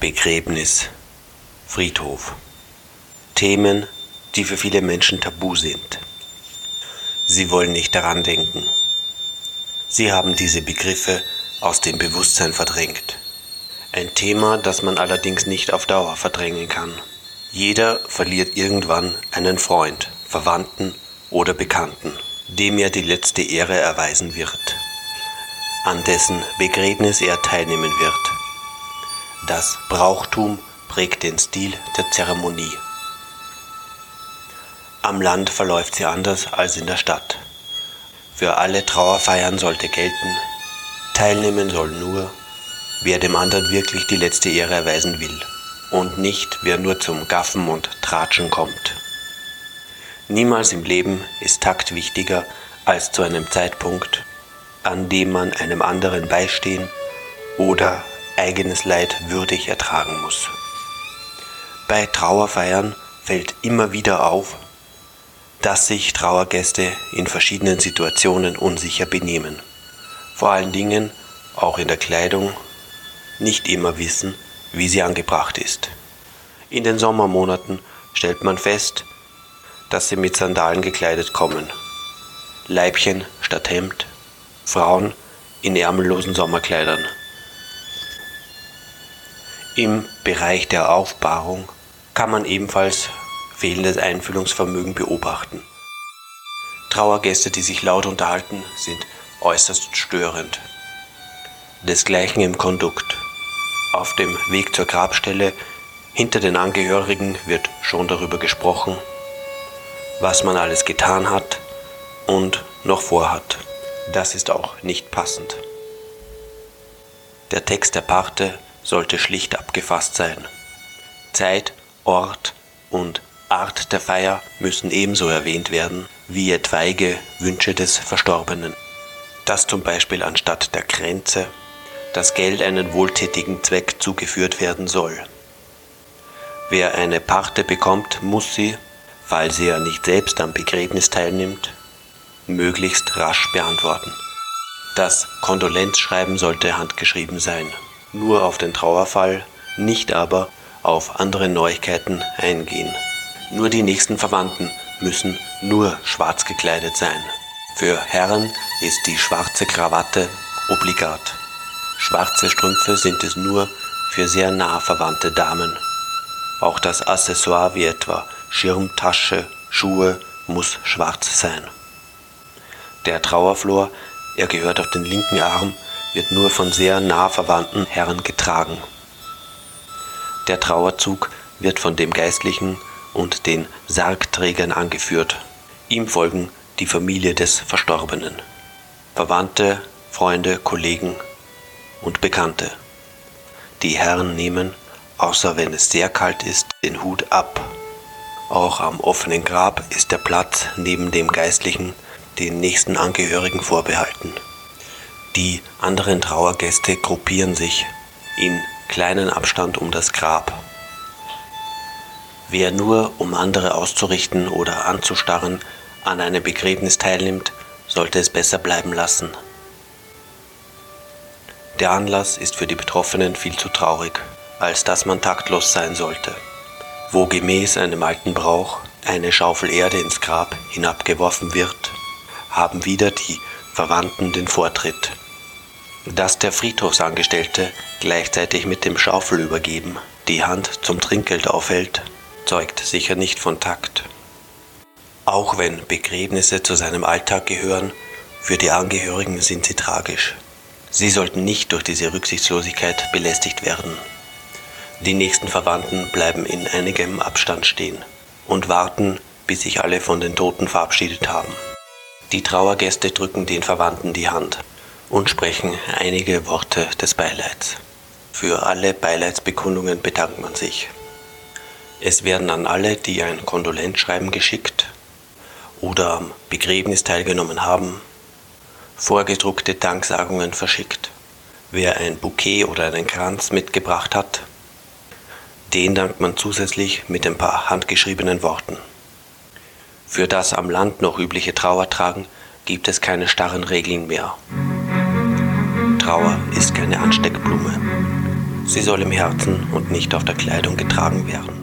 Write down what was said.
Begräbnis, Friedhof. Themen, die für viele Menschen tabu sind. Sie wollen nicht daran denken. Sie haben diese Begriffe aus dem Bewusstsein verdrängt. Ein Thema, das man allerdings nicht auf Dauer verdrängen kann. Jeder verliert irgendwann einen Freund, Verwandten oder Bekannten, dem er die letzte Ehre erweisen wird, an dessen Begräbnis er teilnehmen wird. Das Brauchtum prägt den Stil der Zeremonie. Am Land verläuft sie anders als in der Stadt. Für alle Trauerfeiern sollte gelten, teilnehmen soll nur, wer dem anderen wirklich die letzte Ehre erweisen will und nicht wer nur zum Gaffen und Tratschen kommt. Niemals im Leben ist Takt wichtiger als zu einem Zeitpunkt, an dem man einem anderen beistehen oder eigenes Leid würdig ertragen muss. Bei Trauerfeiern fällt immer wieder auf, dass sich Trauergäste in verschiedenen Situationen unsicher benehmen. Vor allen Dingen, auch in der Kleidung, nicht immer wissen, wie sie angebracht ist. In den Sommermonaten stellt man fest, dass sie mit Sandalen gekleidet kommen. Leibchen statt Hemd, Frauen in ärmellosen Sommerkleidern. Im Bereich der Aufbahrung kann man ebenfalls fehlendes Einfühlungsvermögen beobachten. Trauergäste, die sich laut unterhalten, sind äußerst störend. Desgleichen im Kondukt. Auf dem Weg zur Grabstelle hinter den Angehörigen wird schon darüber gesprochen, was man alles getan hat und noch vorhat. Das ist auch nicht passend. Der Text der Parte sollte schlicht abgefasst sein. Zeit, Ort und Art der Feier müssen ebenso erwähnt werden wie etwaige Wünsche des Verstorbenen. Dass zum Beispiel anstatt der Grenze das Geld einen wohltätigen Zweck zugeführt werden soll. Wer eine Parte bekommt, muss sie, falls er nicht selbst am Begräbnis teilnimmt, möglichst rasch beantworten. Das Kondolenzschreiben sollte handgeschrieben sein nur auf den Trauerfall, nicht aber auf andere Neuigkeiten eingehen. Nur die nächsten Verwandten müssen nur schwarz gekleidet sein. Für Herren ist die schwarze Krawatte obligat. Schwarze Strümpfe sind es nur für sehr nah verwandte Damen. Auch das Accessoire wie etwa Schirm, Tasche, Schuhe muss schwarz sein. Der Trauerflor, er gehört auf den linken Arm, wird nur von sehr nah verwandten Herren getragen. Der Trauerzug wird von dem Geistlichen und den Sargträgern angeführt. Ihm folgen die Familie des Verstorbenen, Verwandte, Freunde, Kollegen und Bekannte. Die Herren nehmen, außer wenn es sehr kalt ist, den Hut ab. Auch am offenen Grab ist der Platz neben dem Geistlichen den nächsten Angehörigen vorbehalten. Die anderen Trauergäste gruppieren sich in kleinen Abstand um das Grab. Wer nur, um andere auszurichten oder anzustarren, an einem Begräbnis teilnimmt, sollte es besser bleiben lassen. Der Anlass ist für die Betroffenen viel zu traurig, als dass man taktlos sein sollte. Wo gemäß einem alten Brauch eine Schaufel Erde ins Grab hinabgeworfen wird, haben wieder die Verwandten den Vortritt. Dass der Friedhofsangestellte gleichzeitig mit dem Schaufel übergeben die Hand zum Trinkgeld aufhält, zeugt sicher nicht von Takt. Auch wenn Begräbnisse zu seinem Alltag gehören, für die Angehörigen sind sie tragisch. Sie sollten nicht durch diese Rücksichtslosigkeit belästigt werden. Die nächsten Verwandten bleiben in einigem Abstand stehen und warten, bis sich alle von den Toten verabschiedet haben. Die Trauergäste drücken den Verwandten die Hand und sprechen einige Worte des Beileids. Für alle Beileidsbekundungen bedankt man sich. Es werden an alle, die ein Kondolenzschreiben geschickt oder am Begräbnis teilgenommen haben, vorgedruckte Danksagungen verschickt. Wer ein Bouquet oder einen Kranz mitgebracht hat, den dankt man zusätzlich mit ein paar handgeschriebenen Worten. Für das am Land noch übliche Trauertragen gibt es keine starren Regeln mehr. Trauer ist keine Ansteckblume. Sie soll im Herzen und nicht auf der Kleidung getragen werden.